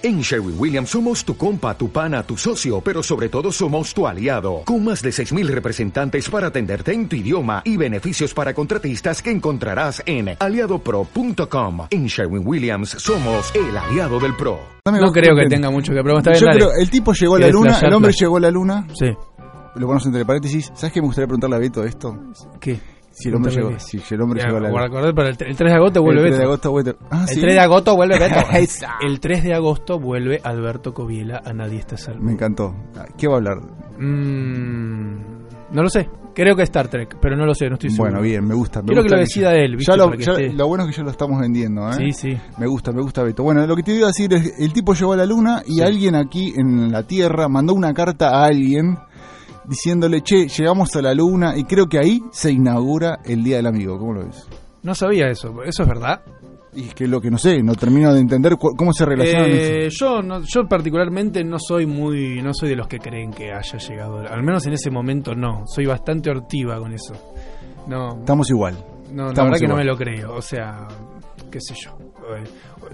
En Sherwin Williams somos tu compa, tu pana, tu socio, pero sobre todo somos tu aliado, con más de 6.000 representantes para atenderte en tu idioma y beneficios para contratistas que encontrarás en aliadopro.com. En Sherwin Williams somos el aliado del PRO. No creo que tenga mucho que. Yo creo, el tipo llegó a la luna, el hombre llegó a la luna. Sí. Lo ponemos entre paréntesis. ¿Sabes qué me gustaría preguntarle a Beto esto? ¿Qué? Si el hombre llegó, si el hombre llegó a la luna. Pero el 3 de agosto vuelve el 3 Beto. de agosto vuelve. Ah, el ¿sí? 3 de agosto vuelve Beto. El 3 de agosto vuelve Alberto Coviela a Nadie está salvo. Me encantó. ¿Qué va a hablar? Mm, no lo sé. Creo que Star Trek, pero no lo sé, no estoy seguro. Bueno, bien, me gusta. Me Quiero gusta que lo decida él, ¿viste? Ya lo, ya- lo bueno es que ya lo estamos vendiendo, ¿eh? Sí, sí. Me gusta, me gusta Beto. Bueno, lo que te iba a decir es, el tipo llegó a la luna y Sí. alguien aquí en la Tierra mandó una carta a alguien diciéndole, che, llegamos a la luna y creo que ahí se inaugura el Día del Amigo. ¿Cómo lo ves? No sabía eso. ¿Eso es verdad? Y es que lo que no sé, no termino de entender cómo se relacionan Eh, eso. yo no, yo particularmente no soy muy no soy de los que creen que haya llegado al menos en ese momento no soy bastante hortiva con eso no Estamos igual. no la verdad que no me lo creo o sea qué sé yo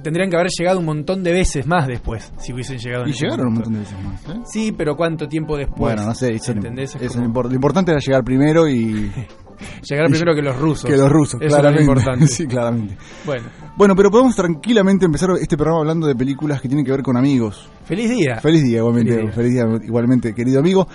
tendrían que haber llegado un montón de veces más después si hubiesen llegado en Y ese llegaron un montón de veces más. ¿eh? sí pero cuánto tiempo después Bueno, no sé, eso. Es eso como lo importante era llegar primero y llegar primero que los rusos que los rusos, eso es lo claramente. importante sí, claramente. bueno Bueno, pero podemos tranquilamente empezar este programa hablando de películas que tienen que ver con amigos. feliz día Feliz día, igualmente, Feliz feliz día. día, igualmente, querido amigo.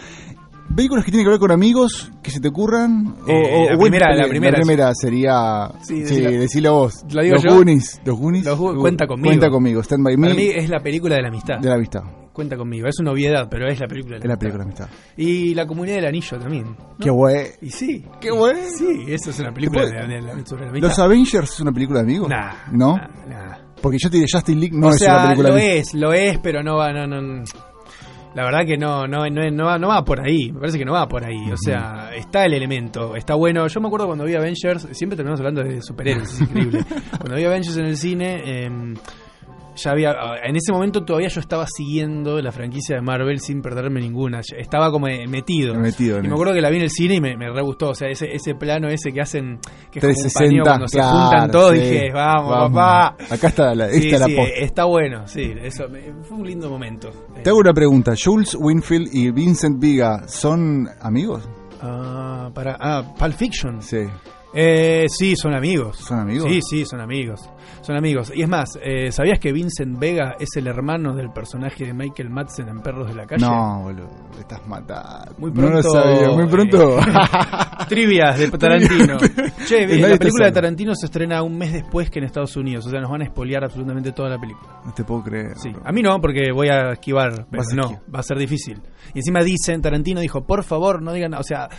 Películas que tienen que ver con amigos, que se te ocurran. O, Eh, o- la primera, la primera. primera sería. Sí, Sí, decilo vos. ¿La digo los yo? Goonies. Los Goonies. Los Gu- Uh, Cuenta conmigo. Cuenta conmigo. Stand by me. para mí es la película de la amistad De la amistad. cuenta conmigo es una obviedad pero es la película de Es la película de la amistad. Y la comunidad del anillo también. ¿no? Qué guay. Y sí. Qué bueno. Sí, eso es una película ¿Te de, de- de- la amistad. ¿Los Avengers es una película de amigos? Nah, ¿No? nah, nah. Porque yo te diré Justin League no o es sea, una película lo de es, lo es, pero no va, no, no, la verdad que no, no, no, no, va, no va por ahí, me parece que no va por ahí, o sea, está el elemento, está bueno, yo me acuerdo cuando vi Avengers, siempre terminamos hablando de superhéroes, es increíble, cuando vi Avengers en el cine, em, ya había, en ese momento todavía yo estaba siguiendo la franquicia de Marvel sin perderme ninguna, estaba como metido, Metido en y me acuerdo que la vi en el cine y me, me re gustó, o sea, ese, ese plano ese que hacen, que es como un 360, paneo cuando se juntan todos, sí. dije, vamos, papá. Acá está la, Sí, esta es la sí, posta. está bueno, sí, eso fue un lindo momento. Te hago una pregunta. ¿Jules Winfield y Vincent Viga son amigos? Ah, para, ah, Pulp Fiction. Sí. Eh, sí, son amigos. ¿Son amigos? Sí, sí, son amigos. Son amigos. Y es más, eh, ¿sabías que Vincent Vega es el hermano del personaje de Michael Madsen en Perros de la Calle? No, boludo, estás matando. Muy No lo pronto, sabía, muy pronto. eh, Trivias de Tarantino. che, la película de. Tarantino se estrena un mes después que en Estados Unidos. O sea, nos van a espolear absolutamente toda la película. no te puedo creer. Sí, a mí no, porque voy a esquivar, pero no, esquivar. va a ser difícil. Y encima dicen, Tarantino dijo, por favor, no digan, o sea,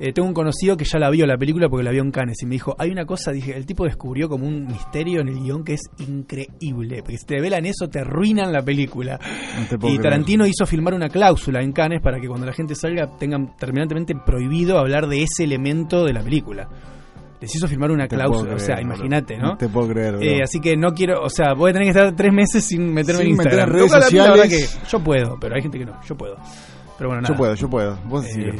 eh, tengo un conocido que ya la vio la película porque la vio en Cannes y me dijo, hay una cosa, dije, el tipo descubrió como un misterio en el guion que es increíble, porque si te velan eso te arruinan la película. No Y creer. Tarantino hizo filmar una cláusula en Cannes para que cuando la gente salga tengan terminantemente prohibido hablar de ese elemento de la película. Les hizo firmar una te cláusula, o sea, imagínate, ¿no? Te puedo creer. Eh, así que no quiero, o sea, voy a tener que estar tres meses sin meterme Sin en meter Instagram. en redes mí la verdad sociales. que yo puedo, pero hay gente que no, yo puedo. Pero bueno, nada. Yo puedo, yo puedo. Vos Eh.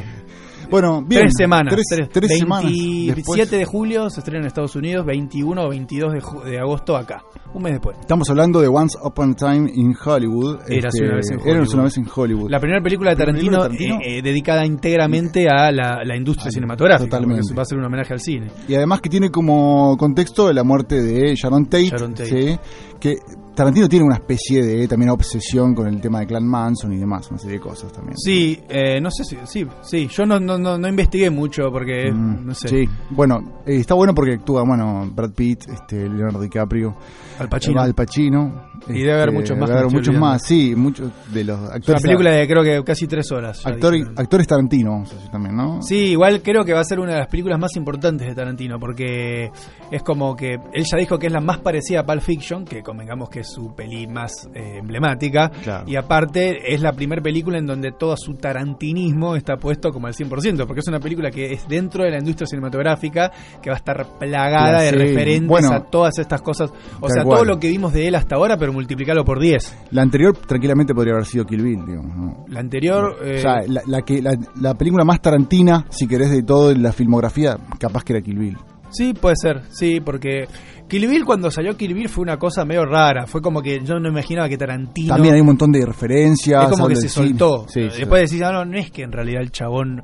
Bueno, bien. tres semanas. Tres, tres- tres semanas. 27 después. de julio se estrena en Estados Unidos, 21 o 22 de, de agosto acá. Un mes después. Estamos hablando de Once Upon a Time in Hollywood. Este, Érase una vez en Hollywood. una vez en Hollywood. La primera película de ¿La primera Tarantino, eh, eh, dedicada íntegramente a la, la industria Ah, cinematográfica. totalmente. Va a ser un homenaje al cine. Y además que tiene como contexto la muerte de Sharon Tate. Sharon Tate. ¿sí? Que Tarantino tiene una especie de también obsesión con el tema de Clan Manson y demás, una serie de cosas también. Sí, eh, no sé si. Sí, sí. Yo no, no, no, no investigué mucho porque. Mm, no sé. Sí, bueno, eh, está bueno porque actúa, bueno, Brad Pitt, este, Leonardo DiCaprio, Al Pacino. Al Pacino. Y debe haber este, muchos más debe haber muchos más, sí, muchos de los Es una actores. película de creo que casi tres horas. actor- actores Tarantino, vamos a decir también, ¿no? Sí, igual creo que va a ser una de las películas más importantes de Tarantino, porque es como que él ya dijo que es la más parecida a Pulp Fiction, que convengamos que es su peli más eh, emblemática, Claro. y aparte es la primera película en donde todo su tarantinismo está puesto como al 100%, porque es una película que es dentro de la industria cinematográfica, que va a estar plagada de referentes bueno, a todas estas cosas, o sea, todo lo que vimos de él hasta ahora, pero multiplicarlo por 10. La anterior tranquilamente podría haber sido Kill Bill, digamos, ¿no? La anterior... o eh, sea, la, la que, la, la película más tarantina, si querés, de todo la filmografía, capaz que era Kill Bill. Sí, puede ser, sí, porque Kill Bill cuando salió Kill Bill fue una cosa medio rara, fue como que yo no imaginaba que Tarantino... También hay un montón de referencias. es como que se soltó. Sí, sí. Después decís, ah, no, no es que en realidad el chabón...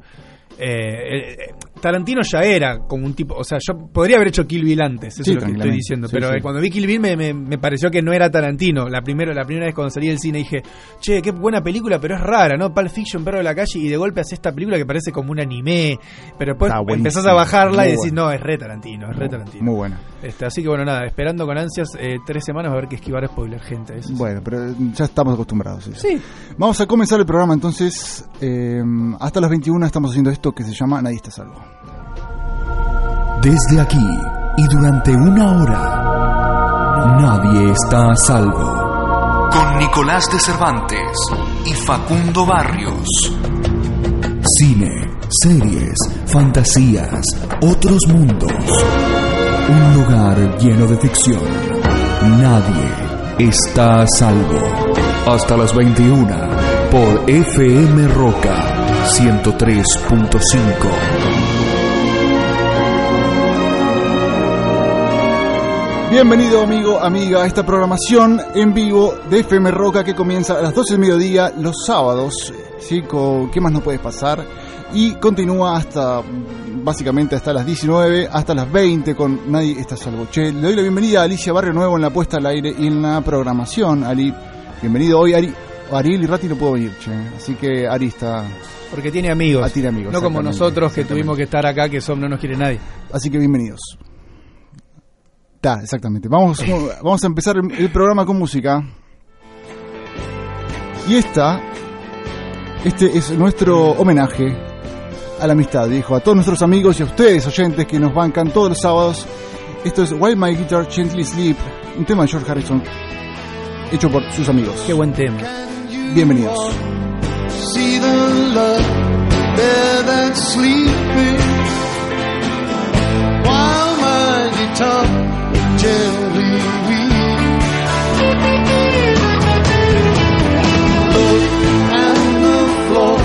eh, eh, Tarantino ya era como un tipo, o sea, yo podría haber hecho Kill Bill antes, eso Sí, es lo que estoy diciendo, Sí, pero sí. eh, cuando vi Kill Bill me, me- me pareció que no era Tarantino. La primera, la primera vez cuando salí del cine dije, che, qué buena película, pero es rara, ¿no? Pulp Fiction, Perro de la Calle, y de golpe hace esta película que parece como un anime, pero después empezás a bajarla y decís, bueno. no, es re Tarantino, es re Tarantino. Muy buena. Este, así que bueno, nada, esperando con ansias eh, tres semanas a ver qué esquivar spoiler, gente. eso. Bueno, pero ya estamos acostumbrados. Sí, Vamos a comenzar el programa entonces. eh, hasta las 21 estamos haciendo esto que se llama Nadie está salvo. Desde aquí y durante una hora, nadie está a salvo. Con Nicolás de Cervantes y Facundo Barrios. Cine, series, fantasías, otros mundos. Un lugar lleno de ficción. Nadie está a salvo. Hasta las 21 por FM Roca 103.5. Bienvenido amigo, amiga a esta programación en vivo de FM Roca que comienza a las 12 del mediodía los sábados. ¿sí? ¿Qué más no puede pasar? Y continúa hasta, básicamente hasta las 19, hasta las 20 con Nadie está salvo. Che, le doy la bienvenida a Alicia Barrio Nuevo en la puesta al aire y en la programación. Ali, bienvenido hoy. Ari, Ariel y Rati no puedo venir, che. Así que Ari está... porque tiene amigos. Ah, tiene amigos, No como nosotros que tuvimos que estar acá, que son, no nos quiere nadie. Así que bienvenidos. Ta, exactamente. Vamos, vamos a empezar el, el programa con música. Y esta, este es nuestro homenaje a la amistad, viejo, a todos nuestros amigos y a ustedes, oyentes, que nos bancan todos los sábados. Esto es While My Guitar Gently Sleep, un tema de George Harrison, hecho por sus amigos. Qué buen tema. Bienvenidos. see the love there that's sleeping while my guitar gently weeps. Look at the floor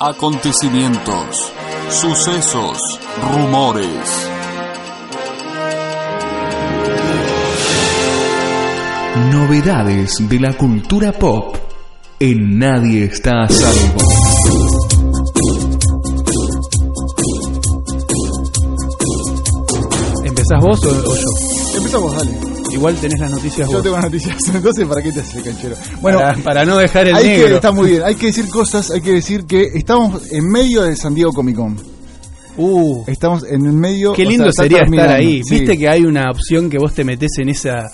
Acontecimientos, sucesos, rumores. Novedades de la cultura pop en Nadie está a salvo. ¿Empezás vos o, o yo? Empezamos, dale. Igual tenés las noticias Yo vos. tengo noticias, entonces ¿para qué te haces el canchero? Bueno, para, para no dejar el hay que, está muy bien, hay que decir cosas, hay que decir que estamos en medio de San Diego Comic Con. Uh, Estamos en el medio. qué o lindo sea, está sería estar ahí. Sí. Viste que hay una opción que vos te metés en esa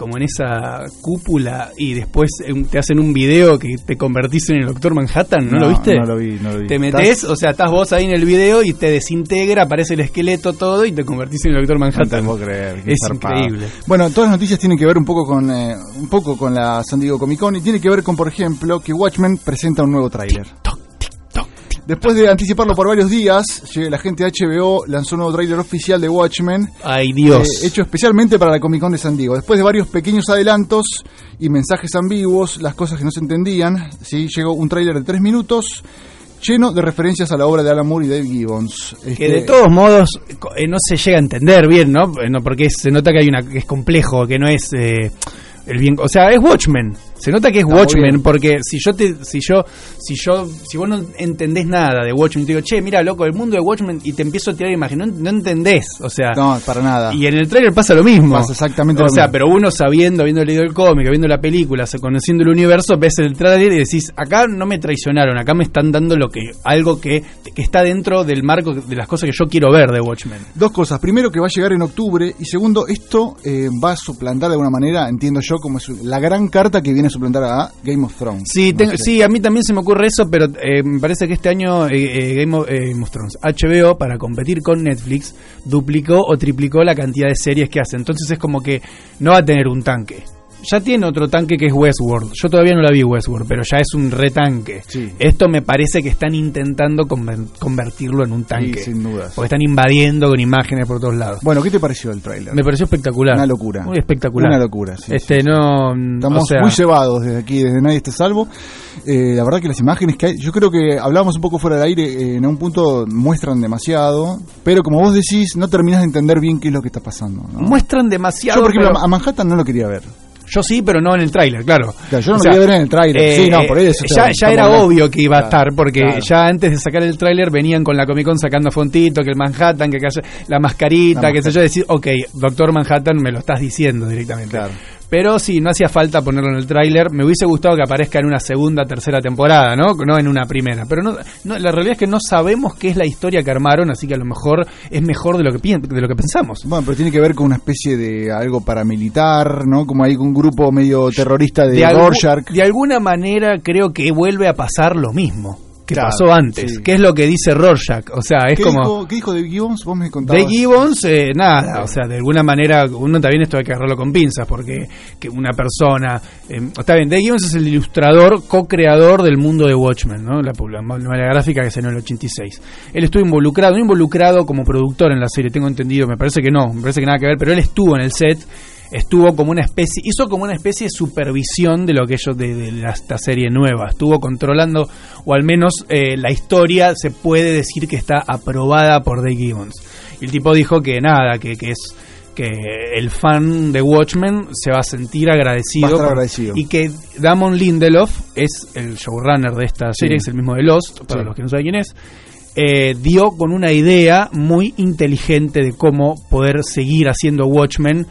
como en esa cúpula y después eh, te hacen un video que te convertís en el Doctor Manhattan, ¿no, lo viste? No lo vi, no lo vi. Te metés, ¿Estás? o sea, estás vos ahí en el video y te desintegra, aparece el esqueleto todo y te convertís en el Doctor No te Manhattan. puedo creer, es zarpado. increíble. Bueno, todas las noticias tienen que ver un poco con eh, un poco con la San Diego Comic Con y tiene que ver con, por ejemplo, que Watchmen presenta un nuevo tráiler. Después de anticiparlo por varios días, la gente de HBO lanzó un nuevo tráiler oficial de Watchmen, Ay, Dios. eh, hecho especialmente para la Comic Con de San Diego. Después de varios pequeños adelantos y mensajes ambiguos, las cosas que no se entendían, ¿sí? llegó un tráiler de tres minutos lleno de referencias a la obra de Alan Moore y Dave Gibbons. que Este, de todos modos eh, no se llega a entender bien, ¿no? Eh, no, porque se nota que hay una que es complejo, que no es eh, el bien, o sea, es Watchmen. Se nota que es Está Watchmen porque si yo te si yo si yo si vos no entendés nada de Watchmen te digo, "Che, mira, loco, el mundo de Watchmen" y te empiezo a tirar imagen, no, no entendés, o sea, No, para nada. y en el trailer pasa lo mismo. Pasa exactamente o lo sea, mismo. pero uno sabiendo, habiendo leído el cómic, viendo la película, conociendo el universo, ves el trailer y decís, acá no me traicionaron, acá me están dando lo que algo que, que está dentro del marco de las cosas que yo quiero ver de Watchmen. Dos cosas. Primero, que va a llegar en octubre. Y segundo, esto eh, va a suplantar de alguna manera, entiendo yo, como es la gran carta que viene a suplantar a Game of Thrones. Sí, No tengo- sé. sí, a mí también se me ocurre eso, pero eh, me parece que este año eh, eh, Game, of, eh, Game of Thrones, HBO, para competir con Netflix, duplicó o triplicó la cantidad de series que hace. Entonces es como que no va a tener un tanque. Ya tiene otro tanque que es Westworld. Yo todavía no la vi Westworld, pero ya es un retanque. Sí. Esto me parece que están intentando conver- convertirlo en un tanque. Sí, sin dudas. Porque están invadiendo con imágenes por todos lados. Bueno, ¿qué te pareció el tráiler? Me pareció espectacular. Una locura. Muy espectacular. Una locura, sí, Este, no. Estamos o sea, muy cebados desde aquí, desde Nadie está salvo. Eh, la verdad que las imágenes que hay, yo creo que hablábamos un poco fuera del aire, eh, en un punto muestran demasiado, pero como vos decís, no terminas de entender bien qué es lo que está pasando. ¿no? muestran demasiado. Yo, por ejemplo, pero- a Manhattan no lo quería ver. Yo sí, pero no en el tráiler, claro. Claro, yo no O lo sea, quería ver en el tráiler. sí, no, por eso. Ya, ya era obvio que iba a Claro, estar, porque claro. ya antes de sacar el tráiler venían con la Comic Con sacando fontito, que el Manhattan, que la mascarita, La que sé yo, decir, ok, Doctor Manhattan me lo estás diciendo directamente. Claro. Pero sí, no hacía falta ponerlo en el tráiler. Me hubiese gustado que aparezca en una segunda, tercera temporada, ¿no? No en una primera. Pero no, no, la realidad es que no sabemos qué es la historia que armaron, así que a lo mejor es mejor de lo que, de lo que pensamos. Bueno, pero tiene que ver con una especie de algo paramilitar, ¿no? Como hay un grupo medio terrorista de, Rorschach. de alguna manera creo que vuelve a pasar lo mismo que Claro, pasó antes, sí. que es lo que dice Rorschach, o sea, es ¿Qué, como dijo, ¿Qué dijo Dave Gibbons? Vos me contabas. de Gibbons, eh, nada, o sea, de alguna manera, uno también esto hay que agarrarlo con pinzas, porque que una persona, eh, está bien, Dave Gibbons es el ilustrador, co-creador del mundo de Watchmen, ¿no? La, la novela gráfica que se en el 86. Él estuvo involucrado, no involucrado como productor en la serie, tengo entendido, me parece que no, me parece que nada que ver, pero él estuvo en el set, estuvo como una especie, hizo como una especie de supervisión de lo que ellos de, de la- esta serie nueva, estuvo controlando, o al menos eh, la historia se puede decir que está aprobada por Dave Gibbons. Y el tipo dijo que nada, que, que es que el fan de Watchmen se va a sentir agradecido, Va a estar por- agradecido. y que Damon Lindelof es el showrunner de esta serie, es el mismo de Lost, para Sí. los que no saben quién es, eh, dio con una idea muy inteligente de cómo poder seguir haciendo Watchmen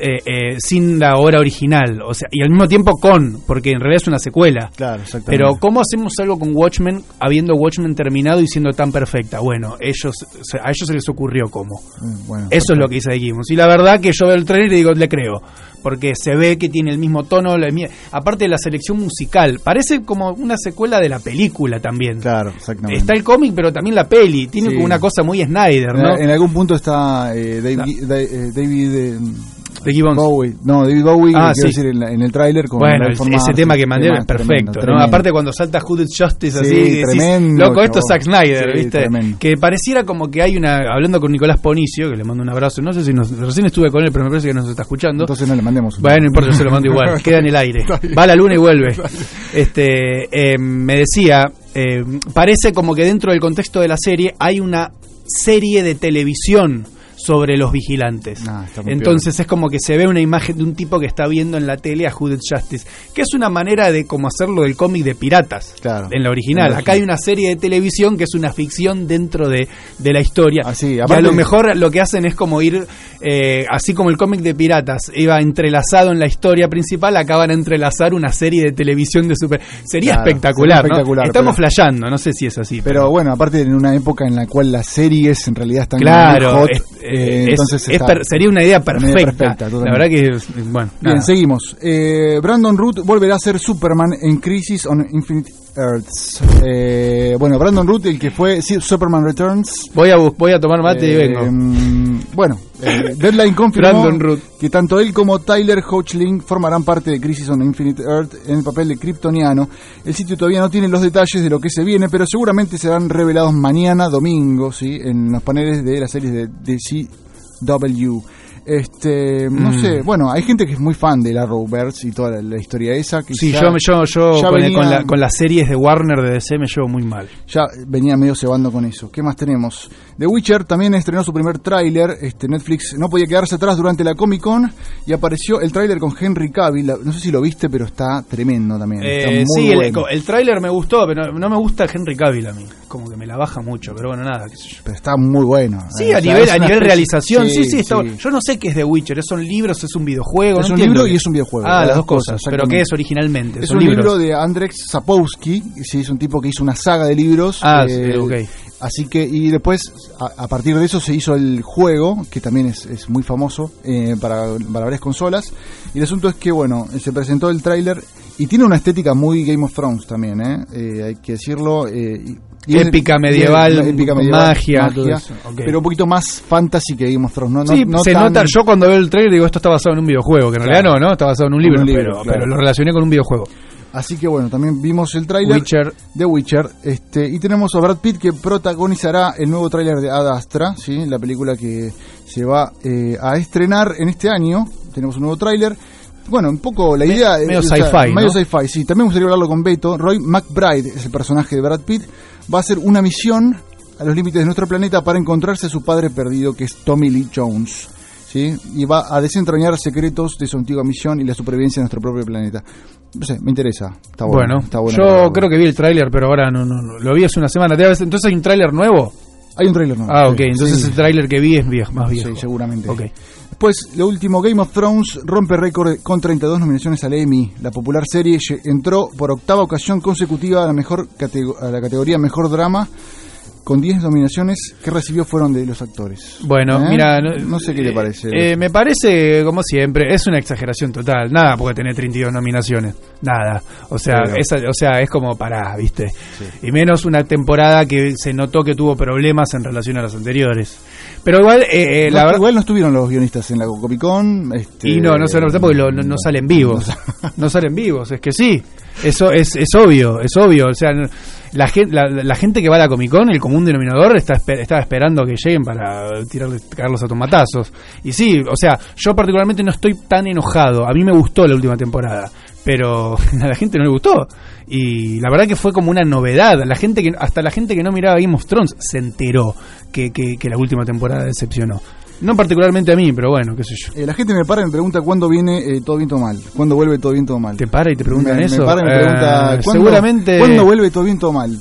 eh, eh, sin la obra original, o sea, y al mismo tiempo con, porque en realidad es una secuela. Claro, exactamente. Pero ¿cómo hacemos algo con Watchmen habiendo Watchmen terminado y siendo tan perfecta? Bueno, ellos a ellos se les ocurrió cómo. Mm, bueno, Eso es lo que dice Gibbons. Y la verdad que yo veo el trailer y digo, le creo. Porque se ve que tiene el mismo tono. la aparte de la selección musical, parece como una secuela de la película también. Claro, exactamente. Está el cómic, pero también la peli. Tiene Sí. como una cosa muy Snyder, ¿no? en algún punto está eh, Dave- No. Gi- Da- eh, David. De Gibbons. Bowie. No, David Bowie, Ah, sí. decir, en, la- en el tráiler con Bueno, for ese tema que mandé es perfecto, tremendo, ¿no? tremendo. Aparte cuando salta Hooded Justice Sí, así, decís, tremendo, loco, esto es. Zack Snyder, Sí, ¿viste? tremendo. Que pareciera como que hay una, hablando con Nicolás Ponicio, que le mando un abrazo, no sé si nos, recién estuve con él, pero me parece que nos está escuchando. Entonces no le mandemos un Bueno, no importa, yo se lo mando igual, queda en el aire. Va a la luna y vuelve. Este, eh, me decía, eh, parece como que dentro del contexto de la serie hay una serie de televisión sobre los vigilantes. Ah, Entonces es como que se ve una imagen de un tipo que está viendo en la tele a Hooded Justice, que es una manera de como hacerlo del cómic de piratas Claro. en la original. Acá hay una serie de televisión que es una ficción dentro de, de la historia. Ah, sí, y a lo mejor lo que hacen es como ir, eh, así como el cómic de piratas iba entrelazado en la historia principal, acaban a entrelazar una serie de televisión de super. Sería Claro, espectacular, sería ¿no? espectacular, Estamos pero- flasheando, no sé si es así. Pero bueno, aparte en una época en la cual las series en realidad están claro, hot, es- eh, es- entonces es per- sería una idea Una idea perfecta. perfecta, la verdad que, bueno, Bien, nada. seguimos. Eh, Brandon Root volverá a ser Superman en Crisis on Infinite Earths. Eh, bueno, Brandon Root, el que fue Superman Returns. Voy a, voy a tomar mate y Eh, vengo. mm, bueno, eh, Deadline confirmó Root. que tanto él como Tyler Hoechlin formarán parte de Crisis on Infinite Earth en el papel de Kryptoniano. El sitio todavía no tiene los detalles de lo que se viene, pero seguramente serán revelados mañana, domingo, ¿sí? en los paneles de las series de DCW. Este, no Mm. sé, bueno, hay gente que es muy fan de la Arrowverse y toda la, la historia esa. Que Sí, yo, yo, yo ya con, venía- con la- con las series de Warner de DC me llevo muy mal. ya venía medio cebando con eso. ¿Qué más tenemos? The Witcher también estrenó su primer tráiler. Este, Netflix no podía quedarse atrás durante la Comic Con y apareció el tráiler con Henry Cavill. No sé si lo viste, pero está tremendo también. Está Eh, muy sí, el, bueno. el tráiler me gustó, pero no me gusta Henry Cavill a mí. Como que me la baja mucho, pero bueno, nada. Pero está muy bueno. Sí, Eh, a nivel, a nivel realización, sí, sí, está bueno. Yo no sé qué es The Witcher, ¿son libros, es un videojuego? Es no un libro y es un videojuego. Ah, las dos cosas. ¿Pero qué es originalmente? Es ¿Son un libros? libro de Andrzej Sapkowski, sí, es un tipo que hizo una saga de libros. Ah, eh, sí, ok. Así que, y después, a, a partir de eso se hizo el juego, que también es, es muy famoso eh, para, para varias consolas. Y el asunto es que, bueno, se presentó el tráiler y tiene una estética muy Game of Thrones también, ¿eh? Eh, hay que decirlo. eh, y- Épica medieval, épica con medieval, magia, todo eso, ok. pero un poquito más fantasy que Game of Thrones. No, no- sí, no se tan- nota. Yo cuando veo el trailer digo esto está basado en un videojuego, que en Claro. realidad no, ¿no? Está basado en un libro, un libro, pero, claro. pero lo relacioné con un videojuego. Así que bueno, también vimos el tráiler. The Witcher, este, y tenemos a Brad Pitt que protagonizará el nuevo tráiler de Ad Astra, ¿sí? la película que se va eh, a estrenar en este año. Tenemos un nuevo tráiler. Bueno, un poco la idea medio o sea, sci-fi, medio ¿no? sci-fi, sí. También me gustaría hablarlo con Beto. Roy McBride es el personaje de Brad Pitt. Va a hacer una misión a los límites de nuestro planeta para encontrarse a su padre perdido, que es Tommy Lee Jones. ¿sí? Y va a desentrañar secretos de su antigua misión y la supervivencia de nuestro propio planeta. No sé, me interesa. Está bueno. Bueno, está bueno yo creo que vi el tráiler, pero ahora no, no, no. Lo vi hace una semana. Entonces hay un tráiler nuevo. Hay un tráiler nuevo. Ah, sí, ok. Entonces sí. el tráiler que vi es viejo, más viejo. Sí, seguramente. Ok. Después, lo último, Game of Thrones rompe récord con 32 nominaciones al Emmy. La popular serie entró por octava ocasión consecutiva a la, mejor a la categoría Mejor Drama, con 10 nominaciones que recibió fueron de los actores. Bueno, ¿Eh? mira, No sé qué le parece. Eh, me parece, como siempre, es una exageración total. Nada puede tener 32 nominaciones. Nada. O sea, Pero- esa- o sea es como para, ¿viste? Y menos una temporada que se notó que tuvo problemas en relación a las anteriores. Pero igual, eh, eh, No, la verdad. igual no estuvieron los guionistas en la Comic Con. Este, Y no, no se nota porque lo- no, no salen vivos. No salen vivos, es que sí. Eso es, es obvio, es obvio. O sea, la, gen- la, la gente que va a la Comic Con, el común denominador, está, estaba esperando que lleguen para tirarle, cagarlos a tomatazos. Y sí, o sea, yo particularmente no estoy tan enojado. A mí me gustó la última temporada. Pero a la gente no le gustó. Y la verdad que fue como una novedad. La gente que, hasta la gente que no miraba Game of Thrones se enteró que, que, que la última temporada decepcionó. No particularmente a mí, pero bueno, qué sé yo. Eh, la gente me para y me pregunta cuándo viene eh, Todo Bien Todo Mal. ¿Cuándo vuelve Todo Bien Todo Mal? ¿Te para y te preguntan me, me eso? para y me Eh, pregunta ¿cuándo, seguramente. ¿Cuándo vuelve Todo Bien Todo Mal?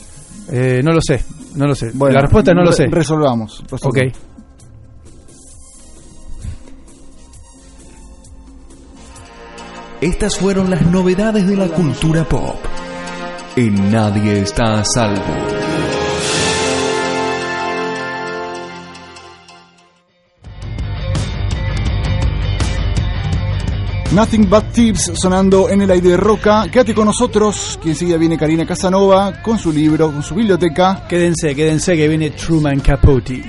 Eh, no lo sé, no lo sé. Bueno, la respuesta es no lo sé. Resolvamos. Ok. Estas fueron las novedades de la cultura pop. En Nadie está a salvo. Nothing But Tips sonando en el aire de Roca. Quédate con nosotros, que enseguida viene Karina Casanova con su libro, con su biblioteca. Quédense, quédense que viene Truman Capote.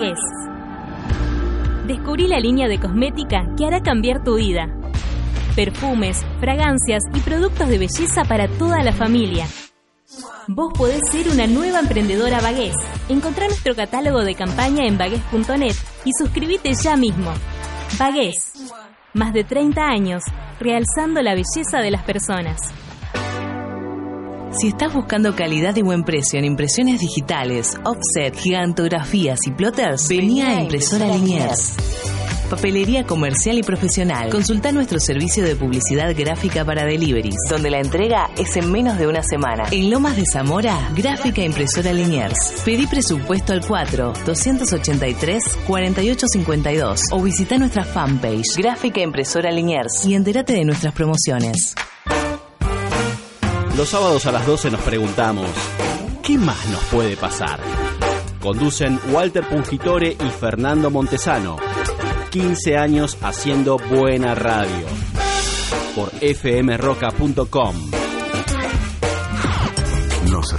Bagués. Descubrí la línea de cosmética que hará cambiar tu vida. Perfumes, fragancias y productos de belleza para toda la familia. Vos podés ser una nueva emprendedora Bagués. Encontrá nuestro catálogo de campaña en bagués.net y suscríbete ya mismo. Bagués. Más de 30 años, realzando la belleza de las personas. Si estás buscando calidad y buen precio en impresiones digitales, offset, gigantografías y plotters, vení a Impresora Liniers. Papelería comercial y profesional. Consulta nuestro servicio de publicidad gráfica para deliveries, donde la entrega es en menos de una semana. En Lomas de Zamora, Gráfica Impresora Liniers. Pedí presupuesto al 4 283 4852 o visita nuestra fanpage Gráfica Impresora Liniers y entérate de nuestras promociones. Los sábados a las 12 nos preguntamos, ¿qué más nos puede pasar? Conducen Walter Pungitore y Fernando Montesano. 15 años haciendo buena radio. Por fmroca.com.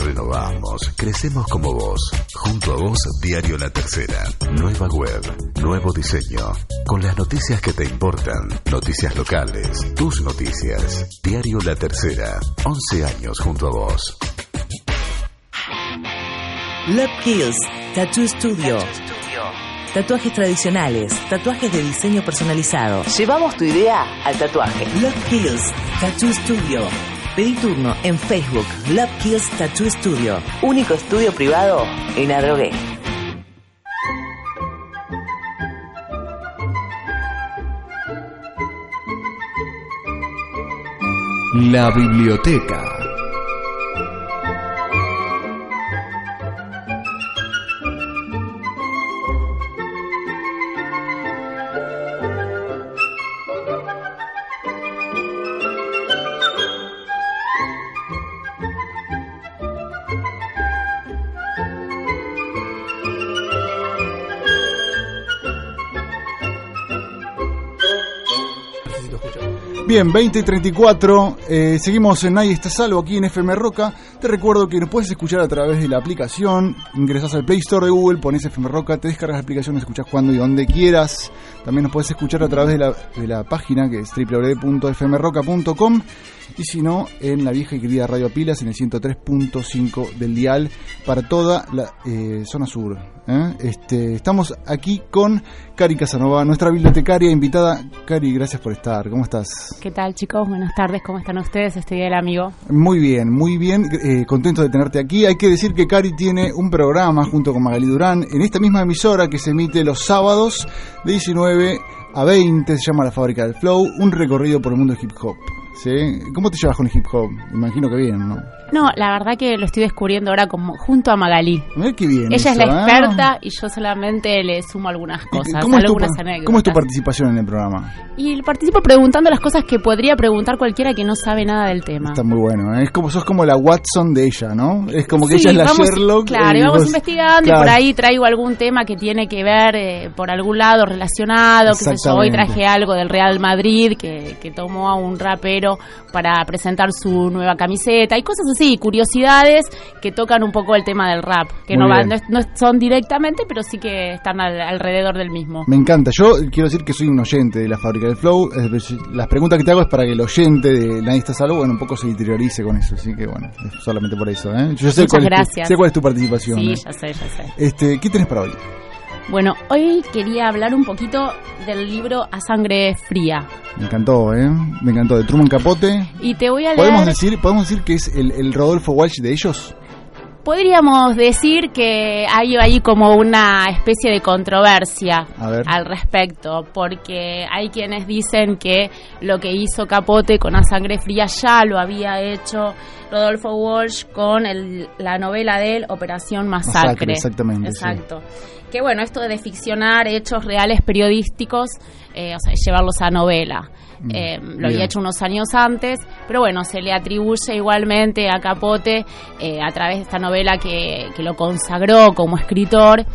Renovamos, crecemos como vos. Junto a vos, Diario La Tercera. Nueva web, nuevo diseño. Con las noticias que te importan. Noticias locales, tus noticias. Diario La Tercera. 11 años junto a vos. Love Kills Tattoo Studio. Tatuajes tradicionales, tatuajes de diseño personalizado. Llevamos tu idea al tatuaje. Love Kills Tattoo Studio. Pedí turno en Facebook Love Kills Tattoo Studio. Único estudio privado en Adrogué. La biblioteca. Bien, 20 y 34, eh, seguimos en Nadie está salvo aquí en FM Roca. Te recuerdo que nos puedes escuchar a través de la aplicación. Ingresas al Play Store de Google, pones FM Roca, te descargas la aplicación, escuchas cuando y donde quieras. También nos puedes escuchar a través de la, de la página que es www.fmroca.com y si no, en la vieja y querida Radio Pilas en el 103.5 del dial para toda la eh, zona sur. ¿Eh? Este, estamos aquí con Cari Casanova, nuestra bibliotecaria invitada. Cari, gracias por estar. ¿Cómo estás? ¿Qué tal chicos? Buenas tardes, ¿cómo están ustedes este día del amigo? Muy bien, muy bien, eh, contento de tenerte aquí. Hay que decir que Cari tiene un programa junto con Magali Durán en esta misma emisora que se emite los sábados de 19 a 20, se llama La Fábrica del Flow, un recorrido por el mundo del hip hop. ¿sí? ¿Cómo te llevas con el hip hop? Imagino que bien, ¿no? No, la verdad que lo estoy descubriendo ahora como junto a Magalí. Mirá qué bien. Ella es la ¿eh? experta y yo solamente le sumo algunas ¿Y cosas, ¿Cómo es, tu, algunas par- anécdotas. ¿Cómo es tu participación en el programa? Y participo preguntando las cosas que podría preguntar cualquiera que no sabe nada del tema. Está muy bueno, ¿eh? es como sos como la Watson de ella, ¿no? Es como que Sí, ella es la vamos- Sherlock. Claro, y y vamos vos- investigando y por ahí traigo algún tema que tiene que ver eh, por algún lado relacionado. Que sé yo, hoy traje algo del Real Madrid que, que tomó a un rapero para presentar su nueva camiseta y cosas así, curiosidades que tocan un poco el tema del rap, que Muy no, va- bien. no, es- no es- son directamente, pero sí que están al- alrededor del mismo. Me encanta. Yo quiero decir que soy un oyente de la fábrica del Flow. Es Las preguntas que te hago es para que el oyente de Nadie está salvo, bueno, un poco se interiorice con eso. Así que, bueno, es solamente por eso. ¿eh? Yo sé Muchas cuál, Es tu, gracias. sé cuál es tu participación. Sí, ¿eh? ya sé, ya sé. Este, ¿Qué tenés para hoy? Bueno, hoy quería hablar un poquito del libro A Sangre Fría. Me encantó, ¿eh? Me encantó. De Truman Capote. Y te voy a leer... ¿Podemos decir, ¿Podemos decir que es el, el Rodolfo Walsh de ellos? Podríamos decir que hay ahí como una especie de controversia al respecto, porque hay quienes dicen que lo que hizo Capote con A Sangre Fría ya lo había hecho Rodolfo Walsh con el- la novela de él, Operación Masacre. Masacre, exactamente, Exacto. Que bueno, esto de ficcionar hechos reales periodísticos, eh, o sea, llevarlos a novela. Mm, Eh, lo había hecho unos años antes, pero bueno, se le atribuye igualmente a Capote eh, a través de esta novela que, que lo consagró como escritor,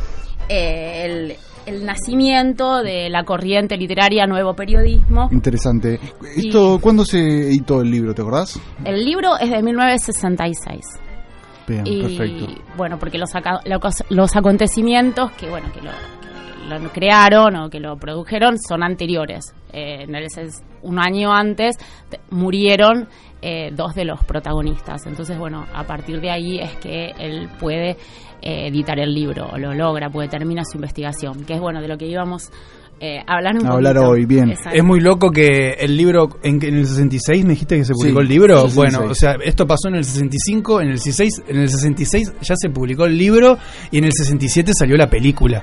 el, el nacimiento de la corriente literaria Nuevo Periodismo. Interesante. ¿Esto cuándo se editó el libro, te acordás? El libro es de 1966. Bien, y perfecto. bueno, porque los, aca- los, los acontecimientos que bueno que lo, que lo crearon o que lo produjeron son anteriores. Eh, un año antes te- murieron eh, dos de los protagonistas. Entonces, bueno, a partir de ahí es que él puede eh, editar el libro, o lo logra, puede terminar su investigación, que es bueno de lo que íbamos eh, hablar un A hablar poquito. hoy, bien. Exacto. Es muy loco que el libro, en, en el 66 me dijiste que se publicó Sí, el libro. 66. Bueno, o sea, esto pasó en el 65, en el 16, en el 66 ya se publicó el libro y en el 67 salió la película.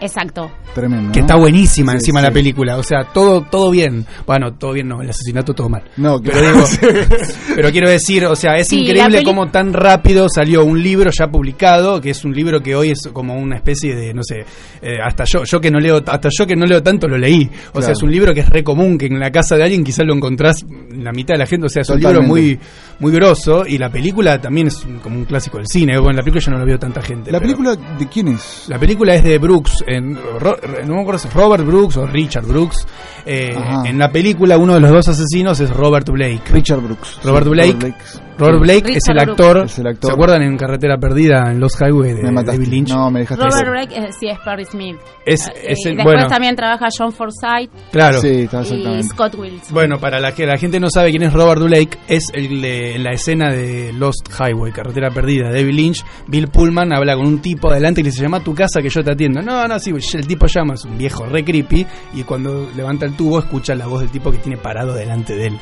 Exacto. Tremendo. Que está buenísima Sí, encima sí. la película. O sea, todo todo bien. Bueno, todo bien no, el asesinato todo mal. No, Pero claro. digo, pero quiero decir, o sea, es Sí, increíble cómo tan rápido salió un libro ya publicado, que es un libro que hoy es como una especie de, no sé, eh, hasta yo, yo que no leo, hasta yo que no leo tanto lo leí. O Claro. sea, es un libro que es re común, que en la casa de alguien quizás lo encontrás en la mitad de la gente. O sea, es un libro muy, muy grosso y la película también es un- como un clásico del cine. Bueno, la película yo no lo veo tanta gente. ¿La pero- película de quién es? la película es de Brooks, en, no me acuerdo si es Robert Brooks o Richard Brooks. Eh, en la película uno de los dos asesinos es Robert Blake. Richard Brooks. Robert Sí, Blake. Robert Blake es el actor, Es el actor. ¿Se acuerdan en Carretera Perdida en Los Highway de Me. David Lynch? No, me dejaste Robert. Blake eh, sí es Perry Smith. Es- Eh, es y el- después bueno. también trabaja John Forsythe Claro. Sí, y. Scott Wilson. Bueno, para la que la gente no sabe quién es Robert Blake, es el de- la escena de Lost Highway, Carretera Perdida, de David Lynch. Bill Pullman habla con un tipo adelante y le dice, llama a tu casa que yo te atiendo. No, no, sí, el tipo llama, es un viejo re creepy, y cuando levanta el tubo escucha la voz del tipo que tiene parado delante de él.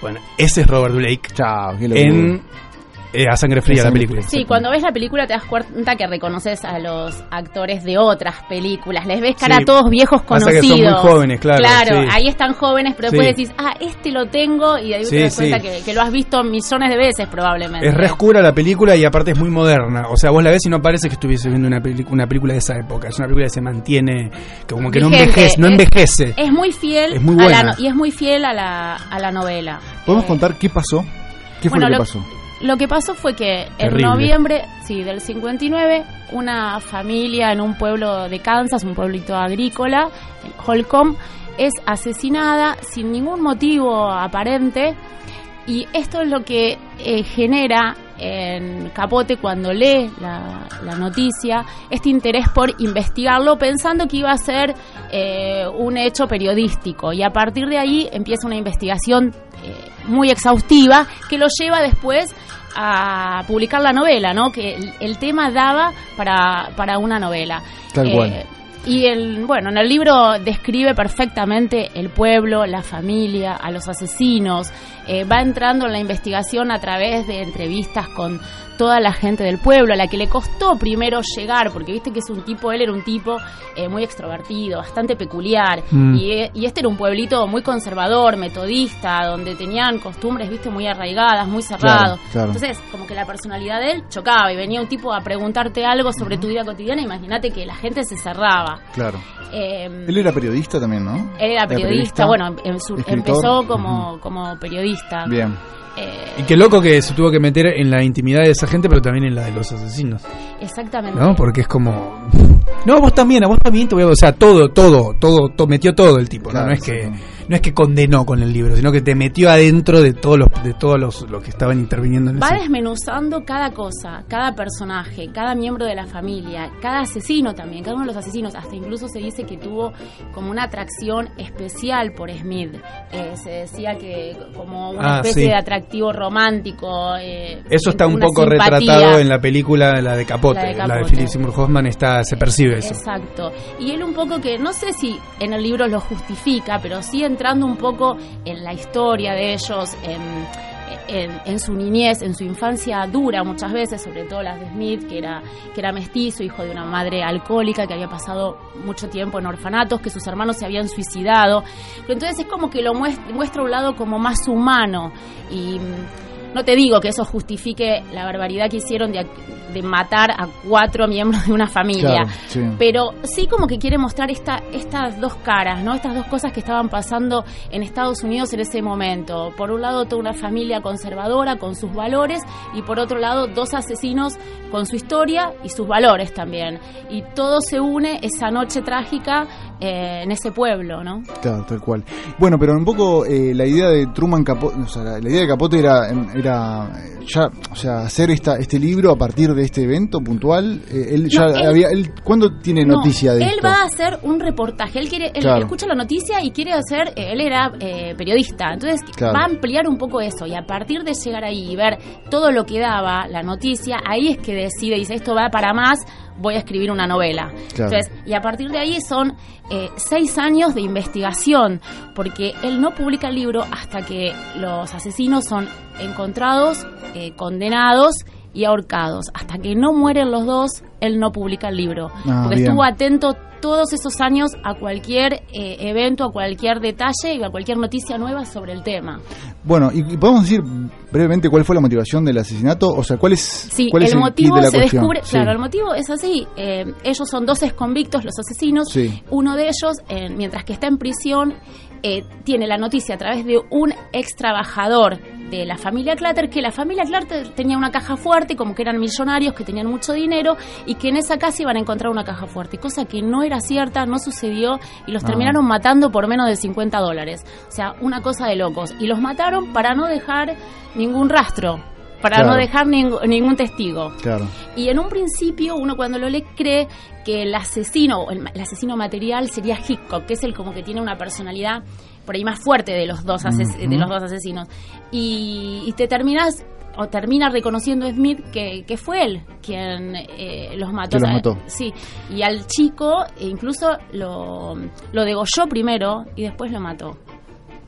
Bueno, ese es Robert Blake Chao, en eh, A Sangre Fría, A la película. Sí, cuando ves la película te das cuenta que reconoces a los actores de otras películas. Les ves cara Sí. a todos viejos conocidos. que son muy jóvenes, claro, Claro, sí. ahí están jóvenes, pero después Sí. decís, ah, este lo tengo, y de ahí Sí, te das cuenta que, que lo has visto millones de veces probablemente. Es re oscura la película y aparte es muy moderna. O sea, vos la ves y no parece que estuviese viendo una, peli- una película de esa época. Es una película que se mantiene, que como que no envejece. No Es- envejece. Es muy fiel Es muy a la buena. y es muy fiel a la, a la novela. ¿Podemos Eh, contar qué pasó? ¿Qué fue bueno, lo que lo- pasó? Lo que pasó fue que en noviembre, sí, del 59, una familia en un pueblo de Kansas, un pueblito agrícola, Holcomb, es asesinada sin ningún motivo aparente. Y esto es lo que eh, genera en Capote cuando lee la, la noticia, este interés por investigarlo pensando que iba a ser eh, un hecho periodístico. Y a partir de ahí empieza una investigación eh, muy exhaustiva que lo lleva después a publicar la novela, ¿no? Que el, el tema daba para, para una novela. Tal Eh, cual. Y el, bueno, en el libro describe perfectamente el pueblo, la familia, a los asesinos. Eh, va entrando en la investigación a través de entrevistas con toda la gente del pueblo, a la que le costó primero llegar, porque viste que es un tipo, él era un tipo eh, muy extrovertido, bastante peculiar, Mm. y, eh, y este era un pueblito muy conservador, metodista, donde tenían costumbres, viste, muy arraigadas, muy cerrados. Claro, claro. Entonces, como que la personalidad de él chocaba y venía un tipo a preguntarte algo sobre tu vida cotidiana, imagínate que la gente se cerraba. Claro. Eh, Él era periodista también, ¿no? él era periodista, bueno, en su- escritor. empezó como, como periodista. Bien. Eh, Y qué loco que se tuvo que meter en la intimidad de esa gente, pero también en la de los asesinos. exactamente. ¿No? Porque es como. No, vos también, a vos también te voy a. O sea, todo, todo, todo, to- metió todo el tipo. ¿no? Claro, no es que. No es que condenó con el libro, sino que te metió adentro de todos los de todos los, los que estaban interviniendo en Va ese. desmenuzando cada cosa, cada personaje, cada miembro de la familia, cada asesino también, cada uno de los asesinos. Hasta incluso se dice que tuvo como una atracción especial por Smith. Eh, se decía que como una Ah, especie sí. de atractivo romántico. eh, Eso está un poco simpatía. retratado en la película, la de Capote. La de La de, Capote. Philip Seymour Hoffman está, se percibe eso. Exacto. Y él un poco que, no sé si en el libro lo justifica, pero sí entrando un poco en la historia de ellos, en, en, su niñez, en su infancia dura muchas veces, sobre todo las de Smith, que era, que era mestizo, hijo de una madre alcohólica, que había pasado mucho tiempo en orfanatos, que sus hermanos se habían suicidado. Pero entonces es como que lo muest- muestra un lado como más humano y... no te digo que eso justifique la barbaridad que hicieron de, de matar a cuatro miembros de una familia, Claro, sí. pero sí como que quiere mostrar esta, estas dos caras, ¿no? Estas dos cosas que estaban pasando en Estados Unidos en ese momento. Por un lado, toda una familia conservadora con sus valores y por otro lado, dos asesinos con su historia y sus valores también. Y todo se une esa noche trágica eh, en ese pueblo, ¿no? Claro, tal cual. Bueno, pero un poco eh, la idea de Truman Capote, o sea, la, la idea de Capote era, era eh, ya, o sea, hacer esta, este libro a partir de este evento puntual. Eh, él ya él- había, él, ¿cuándo tiene No, noticia de él esto? va a hacer un reportaje. Él quiere, él Claro. escucha la noticia y quiere hacer. eh, él era eh, periodista, entonces Claro. va a ampliar un poco eso y a partir de llegar ahí y ver todo lo que daba la noticia, ahí es que decide dice esto va para más. Voy a escribir una novela. Claro. Entonces, y a partir de ahí son eh, seis años de investigación, porque él no publica el libro hasta que los asesinos son encontrados, eh, condenados y ahorcados. Hasta que no mueren los dos, él no publica el libro. Ah, porque bien. estuvo atento todos esos años a cualquier eh, evento, a cualquier detalle y a cualquier noticia nueva sobre el tema. Bueno, y, y podemos decir brevemente cuál fue la motivación del asesinato, o sea, cuál es, Sí, cuál es el el motivo kit de la se cuestión. descubre, Sí. claro, el motivo es así. eh, ellos son dos convictos, los asesinos. Sí. Uno de ellos, eh, mientras que está en prisión, eh, tiene la noticia a través de un ex trabajador de la familia Clatter, que la familia Clatter tenía una caja fuerte, como que eran millonarios, que tenían mucho dinero, y que en esa casa iban a encontrar una caja fuerte, cosa que no era cierta, no sucedió, y los Ah. terminaron matando por menos de 50 dólares. O sea, una cosa de locos. Y los mataron para no dejar ningún rastro, para Claro. no dejar ningú- ningún testigo. Claro. Y en un principio uno cuando lo lee cree que el asesino, el, el asesino material sería Hitchcock, que es el como que tiene una personalidad por ahí más fuerte de los dos, ases- de los dos asesinos. Y, y te terminas o termina reconociendo Smith que, que fue él quien eh, los mató. Que los mató. Sí, y al chico eh, incluso lo, lo degolló primero y después lo mató.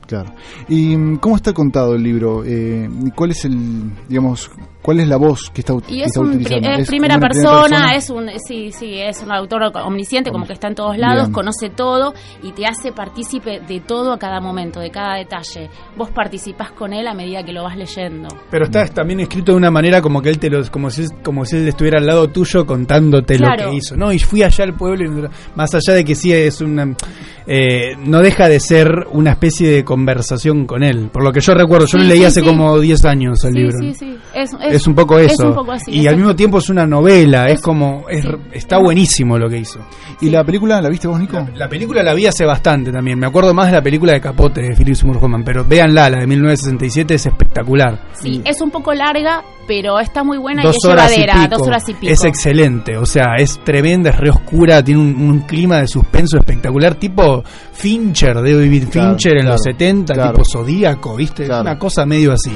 Claro. ¿Y mm, cómo está contado el libro? Eh, ¿Cuál es el, digamos, cuál es la voz que está, Y que es, está un utilizando? es ¿Es primera persona, es un sí, sí, es un autor omnisciente, como Om- que está en todos lados, Bien. conoce todo y te hace partícipe de todo a cada momento, de cada detalle. Vos participás con él a medida que lo vas leyendo. Pero está también escrito de una manera como que él te lo, como si como si él estuviera al lado tuyo contándote Claro. lo que hizo, ¿no? Y fui allá al pueblo y más allá de que sí es una eh, no deja de ser una especie de conversación con él. Por lo que yo recuerdo, yo Sí, lo leí sí, hace sí. como 10 años el Sí, libro. sí, sí. Es, Es, un poco eso. Es un poco así. y es- al mismo tiempo es una novela, es, es- como es- sí. está buenísimo lo que hizo. ¿Y la película la viste vos, Nico? La película la vi hace bastante también. Me acuerdo más de la película de Capote de Philip Seymour Hoffman, pero véanla, la de 1967 es espectacular. sí, es un poco larga, pero está muy buena dos y es horas y llevadera, pico. dos horas y pico. Es excelente, o sea, es tremenda, es re oscura, tiene un, un clima de suspenso espectacular, tipo Fincher, de David Claro, Fincher en claro, los 70, claro. tipo Zodíaco, ¿viste? Claro. Una cosa medio así.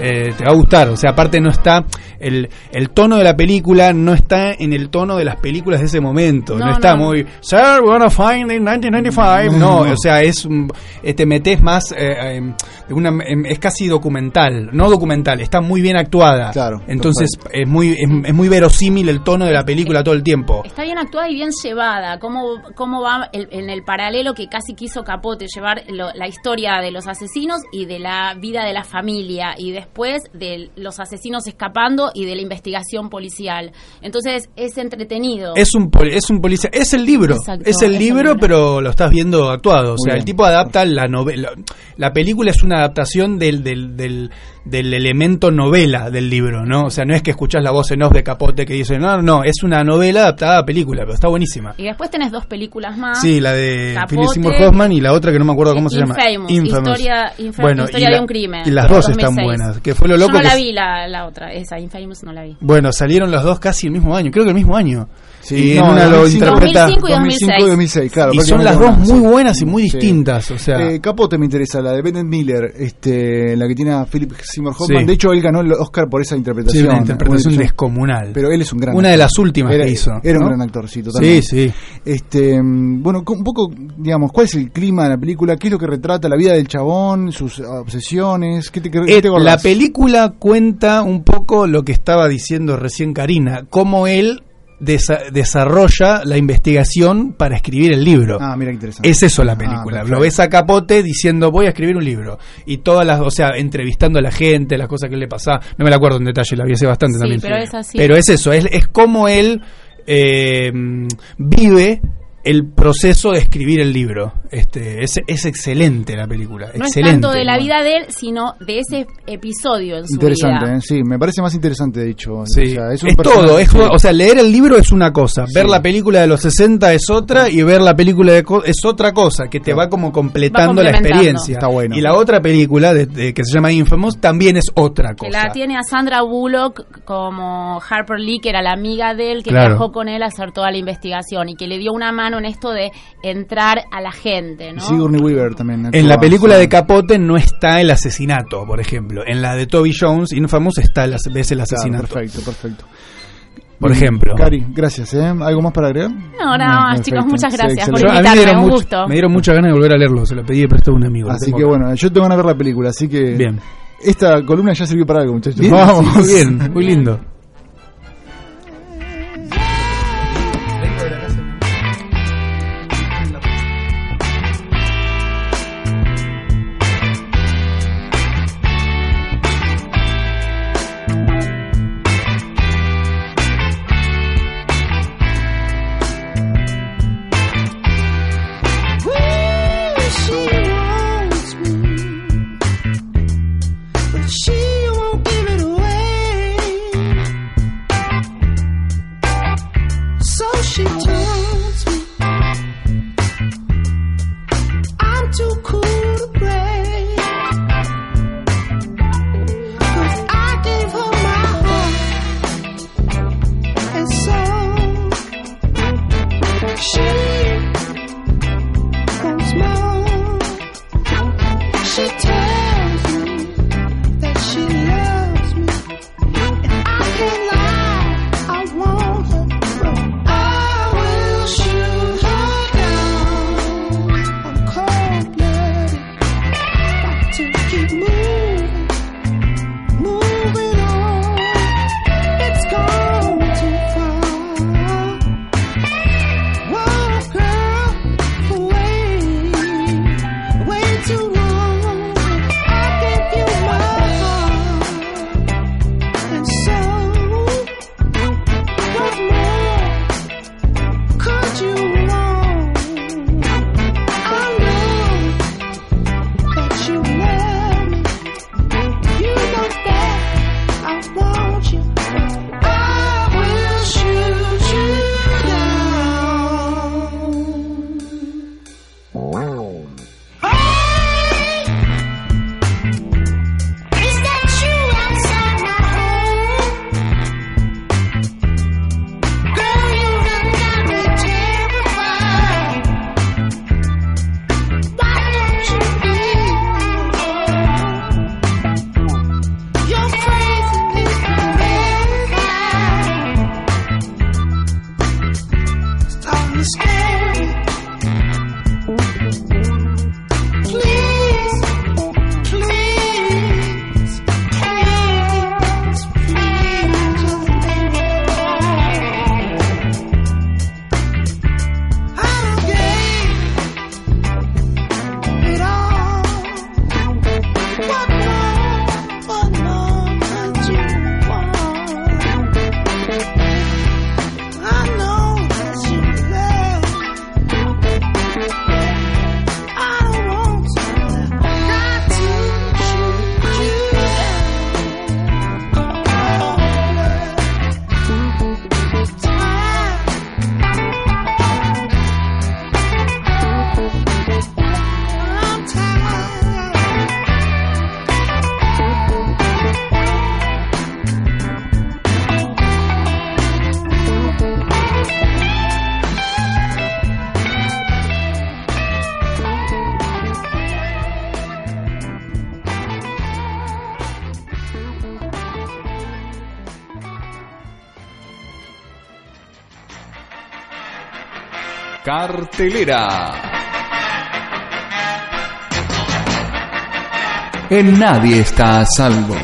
Eh, te va a gustar, o sea, aparte no está el, el tono de la película no está en el tono de las películas de ese momento, no, No, está no. muy Sir, we're gonna find in 1995, no, No. o sea, es un- eh, te metes más eh, eh, de una em, es casi documental, no documental, está muy bien actuada. Claro, Entonces es muy es, es muy verosímil el tono de la película todo el tiempo. Está bien actuada y bien llevada. Cómo, cómo va el- en el paralelo que casi quiso Capote llevar lo- la historia de los asesinos y de la vida de la familia y después de los asesinos escapando y de la investigación policial. Entonces es entretenido. Es un poli- es un policía, es el libro, Exacto, es el es libro, libro. pero lo estás viendo actuado. O sea, el tipo adapta la novela. La película es una adaptación del, del, del, del elemento novela del libro, ¿no? O sea, no es que escuchás la voz en off de Capote que dice, no, no, es una novela adaptada a película, pero está buenísima. Y después tenés dos películas más. Sí, la de Capote. Philip Seymour Hoffman y la otra que no me acuerdo cómo se llama. Infamous, Historia, Infa- Bueno, historia y de un crimen. Y las dos 2006. están buenas. Que fue lo Yo loco no que la vi la, la otra, esa Infamous no la vi. Bueno, salieron las dos casi el mismo año, creo que el mismo año. Sí, no, en una lo 2005, interpreta 2005 y 2005 y 2006, claro. y son las dos muy sí. buenas y muy Sí. distintas, o sea, Eh, Capote me interesa, la de Bennett Miller, este, la que tiene a Philip Seymour Hoffman. Sí. De hecho, él ganó el Oscar por esa sí, interpretación. una interpretación Una- descomunal. Pero él es un gran Una de las últimas era, que hizo. Era un gran actor, sí, Sí, totalmente. sí. Este, mm, bueno, un poco, digamos, ¿cuál es el clima de la película? ¿Qué es lo que retrata la vida del chabón, sus obsesiones? ¿Qué te, qué Eh, te la película cuenta un poco lo que estaba diciendo recién Karina, cómo él desa- desarrolla la investigación para escribir el libro. Ah, mira qué interesante. Es eso la Ah, película. Lo ves a Capote diciendo voy a escribir un libro. Y todas las, o sea, entrevistando a la gente, las cosas que le pasaba. No me la acuerdo en detalle, la vi hace bastante Sí, también. pero es así. Pero es eso, es, es como él eh, vive el proceso de escribir el libro. Este, es, es excelente la película. No excelente. es tanto de la vida de él, sino de ese episodio en su Interesante, vida. ¿eh? sí, me parece más interesante de hecho. Sí. O sea, es un personaje- todo, es, sí. o sea, leer el libro es una cosa, ver la película de los 60 es otra y ver la película de co- es otra cosa, que te va como completando la complementando. experiencia. Está bueno. Y la otra película de- de- que se llama Infamous también es otra Que cosa. la tiene a Sandra Bullock como Harper Lee, que era la amiga de él, que Claro. viajó con él a hacer toda la investigación y que le dio una mano en esto de entrar a la gente, ¿no? Sigourney Weaver también. En la película sí. de Capote no está el asesinato, por ejemplo. En la de Toby Jones, Infamous, está el, ves el Claro, asesinato. perfecto, perfecto. Por Bien, ejemplo. Cari, gracias. ¿eh? ¿Algo más para agregar? No, nada más, chicos, muchas gracias por Yo- a mí me invitarme, dieron, un mucho- gusto. me dieron muchas ganas de volver a leerlo, se lo pedí de prestado a un amigo. Así que bueno, yo tengo ganas de ver la película, así que Bien. esta columna ya sirvió para algo, muchachos. Bien, Vamos. sí, muy bien, muy lindo. 你听。Cartelera. En Nadie está a salvo.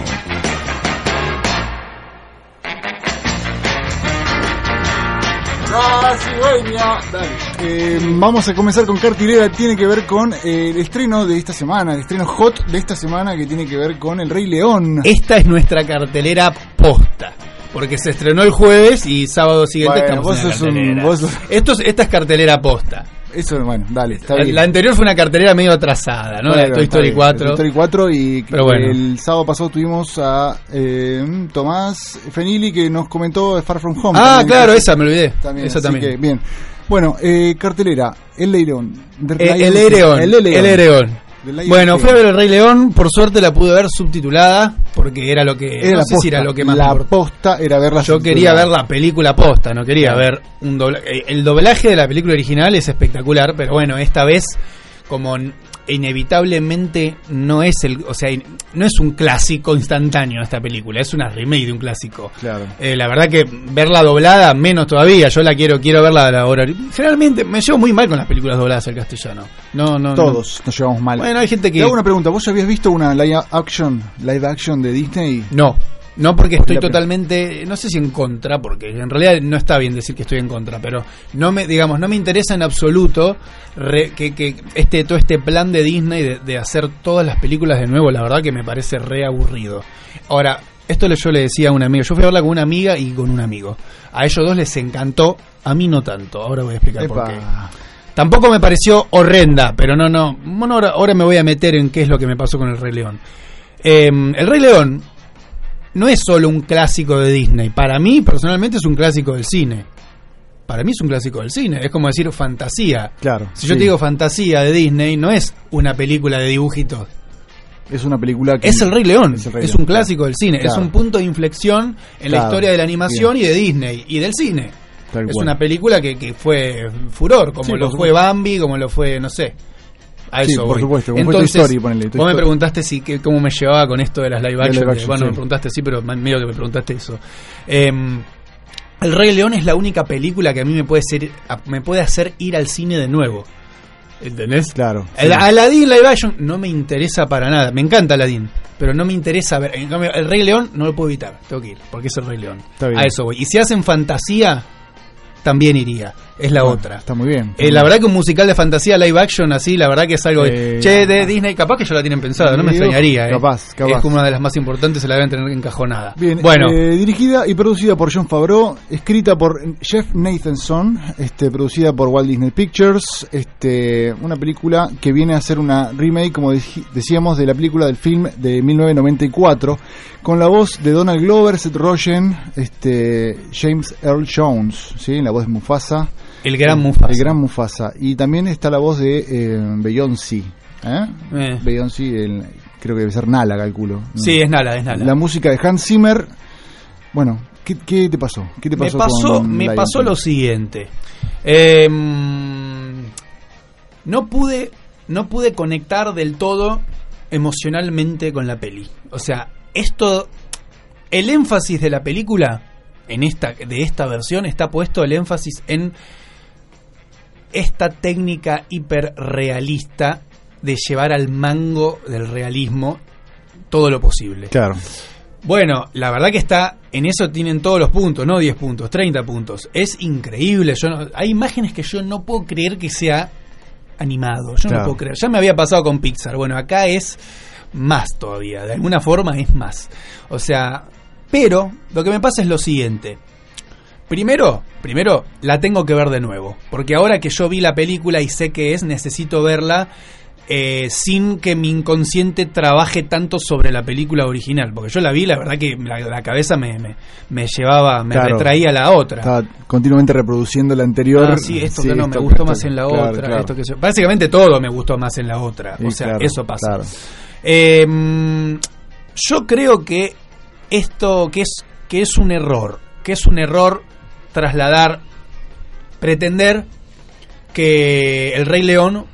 Eh, vamos a comenzar con cartilera. Tiene que ver con eh, el estreno de esta semana, el estreno hot de esta semana que tiene que ver con El Rey León. Esta es nuestra cartelera. Porque se estrenó el jueves y sábado siguiente Bueno, estamos vos en la sos un- vos sos- Esto es- esta es cartelera posta. Eso, bueno, dale, está La, bien. la anterior fue una cartelera medio atrasada, ¿no? la Bueno, Toy está Story bien. 4. Toy Story 4 y que Pero bueno. el sábado pasado tuvimos a eh, Tomás Fenili que nos comentó de Far From Home. Ah, también. claro, esa me olvidé. También, esa también. que, bien. Bueno, eh, cartelera, El Leirón. Eh, el León. El Rey Bueno, fui a ver el Rey León, por suerte la pude ver subtitulada, porque era lo que. Era no si era posta. lo que más La importaba. posta era verla Yo quería ver la película posta, no quería ver un doblaje. El doblaje de la película original es espectacular, pero bueno, esta vez, como inevitablemente no es el. O sea, no es un clásico instantáneo esta película, es una remake de un clásico. Claro. Eh, la verdad que verla doblada, menos todavía. Yo la quiero quiero verla ahora. Generalmente me llevo muy mal con las películas dobladas al castellano. No, no, no. Todos nos llevamos mal. Bueno, hay gente que- Te hago una pregunta, ¿vos habías visto una live action, live action de Disney? No, no porque estoy totalmente, no sé si en contra, porque en realidad no está bien decir que estoy en contra, pero no me, digamos, no me interesa en absoluto re- que, que este todo este plan de Disney de, de hacer todas las películas de nuevo, la verdad que me parece re aburrido. Ahora, esto yo le decía a una amiga, yo fui a verla con una amiga y con un amigo. A ellos dos les encantó, a mí no tanto. Ahora voy a explicar por qué. Tampoco me pareció horrenda, pero no, no. Bueno, ahora, ahora me voy a meter en qué es lo que me pasó con el Rey León. Eh, el Rey León no es solo un clásico de Disney. Para mí, personalmente, es un clásico del cine. Para mí es un clásico del cine. Es como decir fantasía. Claro. Si yo sí. te digo fantasía de Disney, no es una película de dibujitos. Es una película que... Es el Rey León. Es un clásico claro. del cine. Es un punto de inflexión en la historia de la animación Bien. y de Disney y del cine. Tal es cual. una película que, que fue furor, como Sí, lo fue. Bambi, como lo fue, no sé. A Sí, eso por voy. supuesto, fue Toy Entonces, Story, ponele, vos me preguntaste si que, cómo me llevaba con esto de las live action. live que, action, bueno, sí. me preguntaste sí, pero medio que me preguntaste eso. Em, el Rey León es la única película que a mí me puede, ser, me puede hacer ir al cine de nuevo. ¿Entendés? Claro. El sí. Aladdin live action no me interesa para nada. Me encanta Aladdin, pero no me interesa ver. En cambio, el Rey León no lo puedo evitar. Tengo que ir, porque es el Rey León. A eso voy. Y si hacen fantasía, también iría. Es la Bueno, otra. Está muy bien. Eh, la verdad que un musical de fantasía live action así, la verdad que es algo Eh, che de Disney, capaz que ya la tienen pensada, no me extrañaría, eh. capaz, capaz. Es como una de las más importantes, se la deben tener encajonada. Bien, bueno, eh, dirigida y producida por John Favreau, escrita por Jeff Nathanson, este, producida por Walt Disney Pictures, este, una película que viene a ser una remake, como decíamos, de la película del film de 1994, con la voz de Donald Glover, Seth Rogen, este, James Earl Jones, ¿sí? la voz de Mufasa. El gran Mufasa. El gran Mufasa. Y también está la voz de eh, Beyoncé. ¿eh? Eh. Beyoncé, el- creo que debe ser Nala, calculo. Sí, es Nala, es Nala. La música de Hans Zimmer. Bueno, ¿qué, qué te pasó? ¿Qué te me pasó? pasó, con me pasó lo siguiente. Em, no pude, no pude conectar del todo emocionalmente con la peli. O sea, esto, el énfasis de la película en esta, de esta versión está puesto el énfasis en esta técnica hiperrealista de llevar al mango del realismo todo lo posible. Claro. Bueno, la verdad que está, en eso tienen todos los puntos, no 10 puntos, 30 puntos. Es increíble, yo no- hay imágenes que yo no puedo creer que sea animado, yo Claro. no puedo creer. Ya me había pasado con Pixar, bueno, acá es más todavía, de alguna forma es más. O sea, pero lo que me pasa es lo siguiente. Primero, primero la tengo que ver de nuevo, porque ahora que yo vi la película y sé que es, necesito verla eh, sin que mi inconsciente trabaje tanto sobre la película original, porque yo la vi, la verdad que la, la cabeza me, me, me llevaba, me Claro. retraía a la otra. Estaba continuamente reproduciendo la anterior. Ah, sí, esto que no, me gustó esto- más en la claro, otra. claro. Esto que yo- básicamente todo me gustó más en la otra. Sí, o sea, eso pasa. Eh, yo creo que esto, que es, que es un error, que es un error trasladar, pretender que El Rey León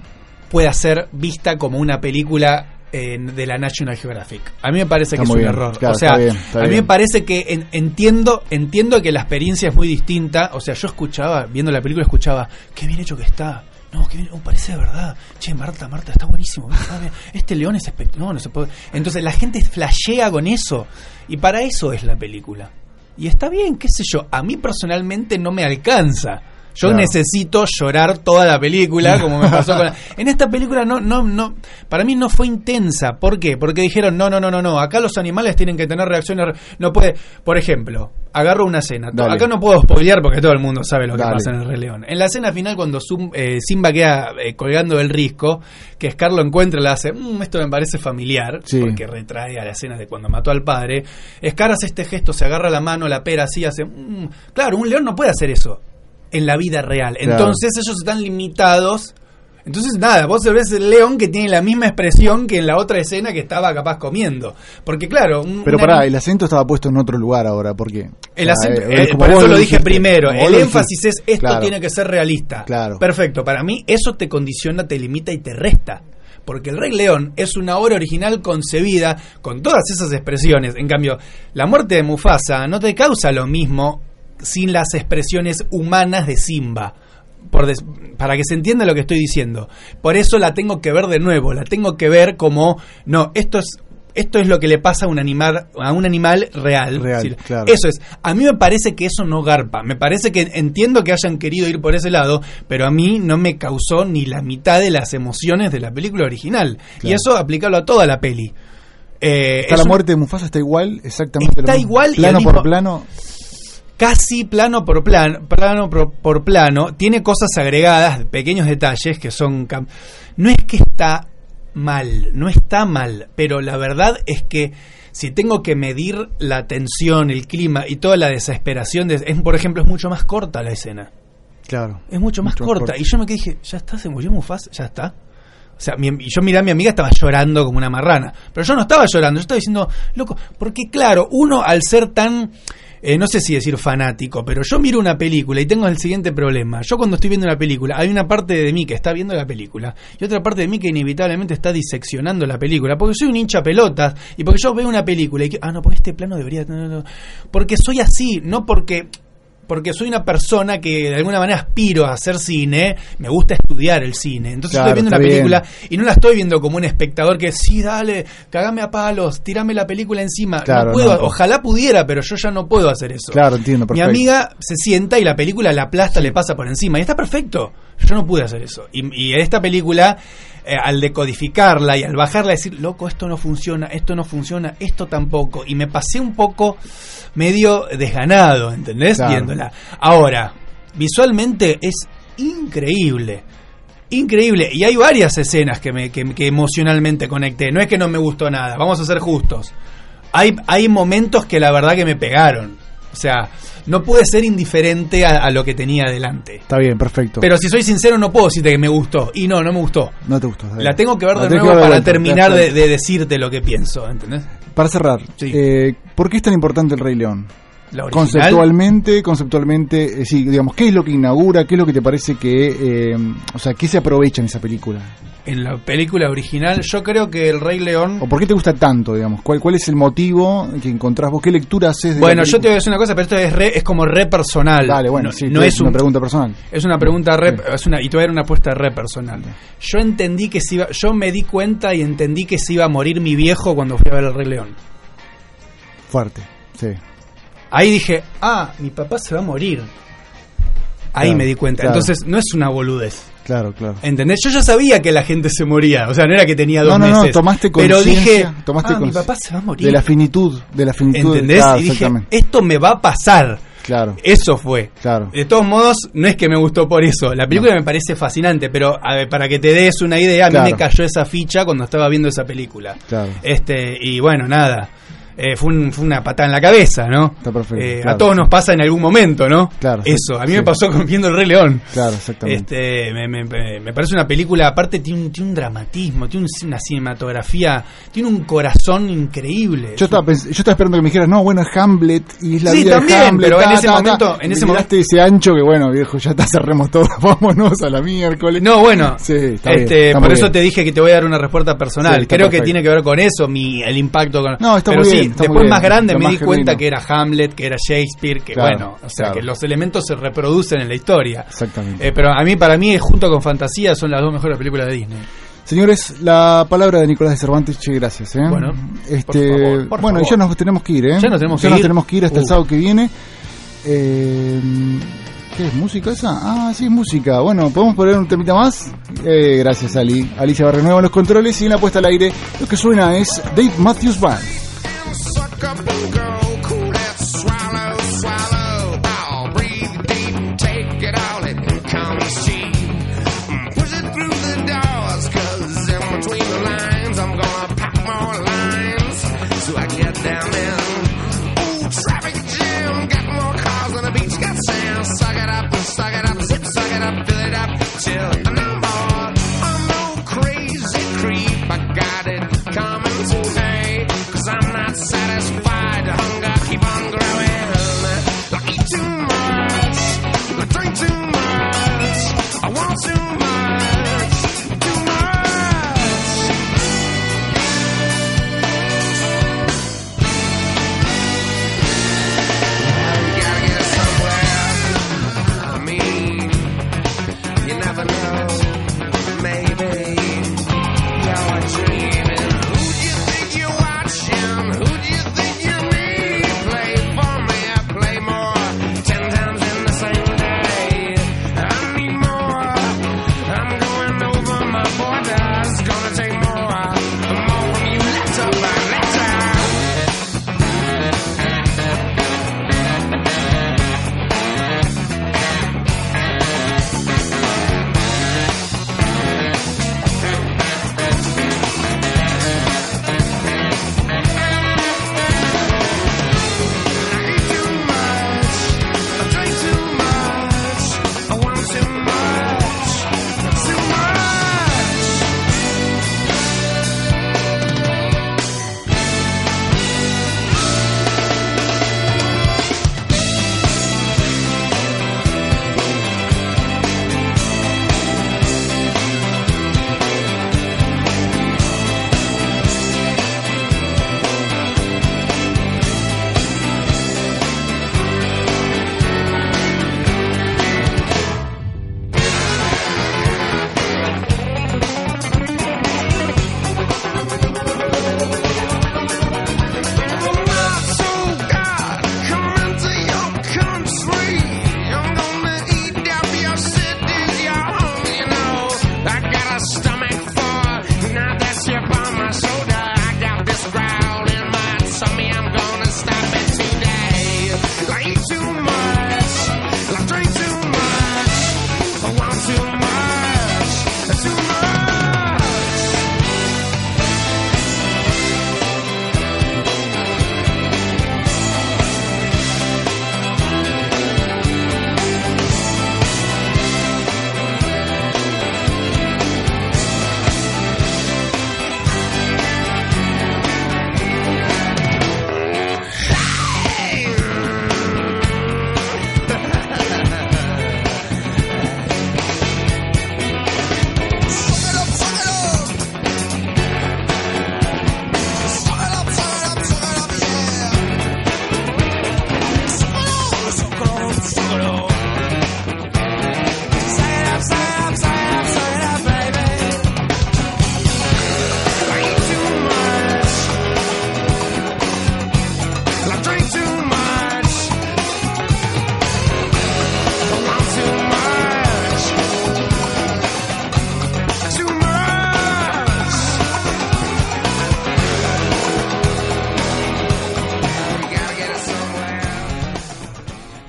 pueda ser vista como una película eh, de la National Geographic. A mí me parece Está que es un bien, error. claro, o sea, está bien, está a mí bien. me parece que en- entiendo, entiendo que la experiencia es muy distinta. O sea, yo escuchaba, viendo la película, escuchaba, qué bien hecho que está. No, que bien, oh, parece de verdad. Che, Marta, Marta, está buenísimo. Este león es espectacular. No, no se puede. Entonces la gente flashea con eso. Y para eso es la película. Y está bien, qué sé yo. A mí personalmente no me alcanza. Yo Claro. necesito llorar toda la película, como me pasó con la- En esta película no, no, no, para mí no fue intensa. ¿Por qué? Porque dijeron, no, no, no, no, no, acá los animales tienen que tener reacciones, no puede, por ejemplo, agarro una escena, Dale. acá no puedo spoilear porque todo el mundo sabe lo que Dale. pasa en el Rey León. En la escena final cuando eh, Simba queda eh, colgando del risco, que Scar lo encuentra y le hace, "Mm, esto me parece familiar, Sí. porque retrae a la escena de cuando mató al padre, Scar hace este gesto, se agarra la mano, la pera así, hace, "Mm". claro, un león no puede hacer eso en la vida real. Claro. Entonces ellos están limitados. Entonces nada, vos ves el león que tiene la misma expresión que en la otra escena que estaba capaz comiendo. Porque claro, un- Pero una- pará, el acento estaba puesto en otro lugar ahora, ¿por qué? el O sea, acento, eh, eh, por eso lo dije primero. El énfasis es esto Claro. tiene que ser realista. Claro. Perfecto. Para mí eso te condiciona, te limita y te resta. Porque el Rey León es una obra original concebida con todas esas expresiones. En cambio, la muerte de Mufasa no te causa lo mismo sin las expresiones humanas de Simba. Por des- para que se entienda lo que estoy diciendo. Por eso la tengo que ver de nuevo. La tengo que ver como, no, esto es esto es lo que le pasa a un animal, a un animal real. Real, claro. Eso es. A mí me parece que eso no garpa. Me parece que entiendo que hayan querido ir por ese lado, pero a mí no me causó ni la mitad de las emociones de la película original. Y eso aplicarlo a toda la peli. Eh, Está es la un- muerte de Mufasa está igual, exactamente Está lo mismo. igual y plano por plano. Casi plano por plano, plano por, por plano, tiene cosas agregadas, pequeños detalles que son... cam- No es que está mal, no está mal, pero la verdad es que si tengo que medir la tensión, el clima y toda la desesperación, de, es, por ejemplo, es mucho más corta la escena. Claro. Es mucho más Mucho más corta. Y yo me quedé dije, ya está, se murió Mufasa, ya está. O sea, mi- y yo miré a mi amiga, estaba llorando como una marrana. Pero yo no estaba llorando, yo estaba diciendo, loco, porque claro, uno al ser tan, eh, no sé si decir fanático, pero yo miro una película y tengo el siguiente problema. Yo cuando estoy viendo una película, hay una parte de mí que está viendo la película y otra parte de mí que inevitablemente está diseccionando la película. Porque soy un hincha pelotas y porque yo veo una película y que, ah, no, porque este plano debería... no. Porque soy así, no porque porque soy una persona que de alguna manera aspiro a hacer cine, me gusta estudiar el cine. Entonces Claro, estoy viendo una bien. película y no la estoy viendo como un espectador que sí, dale, cagame a palos, tírame la película encima. Claro, no puedo, no. ojalá pudiera, pero yo ya no puedo hacer eso. Claro, entiendo, Mi perfecto. amiga se sienta y la película la aplasta, le pasa por encima. Y está perfecto. Yo no pude hacer eso. Y, y esta película, eh, al decodificarla y al bajarla, decir, loco, esto no funciona, esto no funciona, esto tampoco. Y me pasé un poco medio desganado, ¿entendés? Claro. Viéndola. Ahora, visualmente es increíble. Increíble. Y hay varias escenas que, me, que, que emocionalmente conecté. No es que no me gustó nada, vamos a ser justos. Hay, hay momentos que la verdad que me pegaron. O sea, no pude ser indiferente a, a lo que tenía delante. Está bien, perfecto. Pero si soy sincero, no puedo decirte que me gustó. Y no, no me gustó. no te gustó. La tengo que ver La de nuevo para vuelta, terminar de, decirte lo que pienso. ¿Entendés? Para cerrar, Sí. eh, ¿por qué es tan importante el Rey León? La. Conceptualmente, conceptualmente, eh, sí, digamos, ¿qué es lo que inaugura? ¿Qué es lo que te parece que, eh, o sea, qué se aprovecha en esa película? En la película original, yo creo que El Rey León. ¿O por qué te gusta tanto, digamos? ¿Cuál, cuál es el motivo que encontrás vos? ¿Qué lectura haces de la Bueno, yo te voy a decir una cosa, pero esto es, re- es como re personal. Dale, bueno, no, sí, no te- es una un- pregunta personal. Es una pregunta re, Sí. es una, y te voy a dar una apuesta re personal. Yo entendí que se iba, yo me di cuenta y entendí que se iba a morir mi viejo cuando fui a ver el Rey León. Fuerte, sí. Ahí dije, ah, mi papá se va a morir. Ahí Claro, me di cuenta. claro. Entonces, no es una boludez. Claro, claro. ¿Entendés? Yo ya sabía que la gente se moría. O sea, no era que tenía dos No, no, no, meses. tomaste Pero dije, tomaste ah, mi papá se va a morir. De la finitud, de la finitud. ¿Entendés? Claro, y dije, esto me va a pasar. Claro, Eso fue. claro. De todos modos, no es que me gustó por eso. La película me parece fascinante, pero a ver, para que te des una idea, a mí Claro. me cayó esa ficha cuando estaba viendo esa película. Claro. Este, y bueno, nada. Eh, fue, un- fue una patada en la cabeza, ¿no? Está perfecto, Eh, claro, A todos sí. nos pasa en algún momento, ¿no? Claro, Eso, a mí sí. me pasó con viendo El Rey León. Claro, exactamente. Este, me, me- parece una película, aparte tiene un, tiene un dramatismo, tiene un- una cinematografía, tiene un corazón increíble. Yo estaba, yo estaba esperando que me dijeras, no, bueno, es Hamlet y es la Sí, vida también, de Hamlet. pero en ese ta, ta. momento- en ese me miraste ese ancho que, bueno, viejo, ya está, cerremos todo, vámonos a la miércoles. No, bueno, Sí, está bien, este, está por eso bien. te dije que te voy a dar una respuesta personal. Creo que tiene que ver con eso, mi el impacto con. No, está Pero muy sí, bien, después más grande me más di cuenta que era Hamlet, que era Shakespeare, que Claro, bueno, o sea, claro. que los elementos se reproducen en la historia. Exactamente. Eh, pero a mí, para mí, junto con Fantasía, son las dos mejores películas de Disney. Señores, la palabra de Nicolás de Cervantes, che, gracias. ¿eh? Bueno, este, por favor, por bueno, favor. ya nos tenemos que ir, ¿eh? Ya nos tenemos que Ya nos ir. tenemos que ir hasta el Uh. sábado que viene. Eh, ¿Qué es música esa? Ah, sí, es música. Bueno, ¿podemos poner un temita más? Eh, gracias, Ali. Alicia Barrio Nueva en los controles y en la puesta al aire lo que suena es Dave Matthews Band. boca, boca.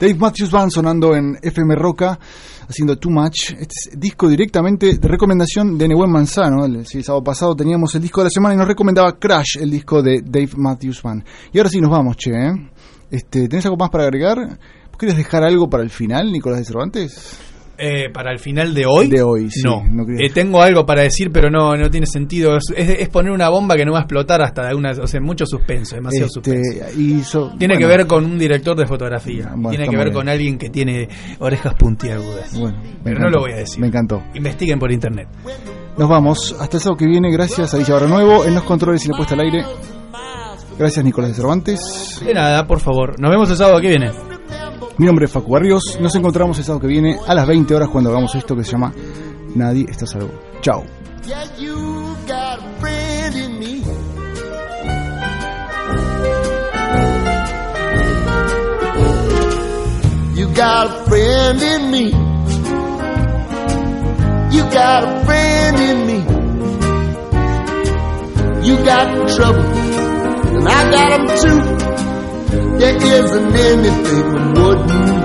Dave Matthews Band sonando en FM Roca, haciendo Too Much. Este es disco directamente de recomendación de Nehuen Manzano. El, el sábado pasado teníamos el disco de la semana y nos recomendaba Crash, el disco de Dave Matthews Band. Y ahora sí nos vamos, che. ¿eh? Este, ¿Tenés algo más para agregar? ¿Vos querés dejar algo para el final, Nicolás de Cervantes? Eh, para el final de hoy. De hoy, sí, No. Eh, tengo algo para decir, pero no, no tiene sentido. Es, es- es poner una bomba que no va a explotar hasta de alguna. O sea, mucho suspenso, demasiado Este, suspenso. so- Tiene bueno, que ver con un director de fotografía. Bueno, tiene que ver bien. con alguien que tiene orejas puntiagudas. Bueno, pero no lo voy a decir. Me encantó. Investiguen por internet. Nos vamos. Hasta el sábado que viene. Gracias a Barra Nuevo en los controles y la puesta al aire. Gracias, Nicolás de Cervantes. De nada, por favor. Nos vemos el sábado que viene. Mi nombre es Facu Barrios. Nos encontramos el sábado que viene a las 20 horas cuando hagamos esto que se llama Nadie está salvo. Chao. You got a friend in me. You got trouble, and I got 'em too. There isn't anything I wouldn't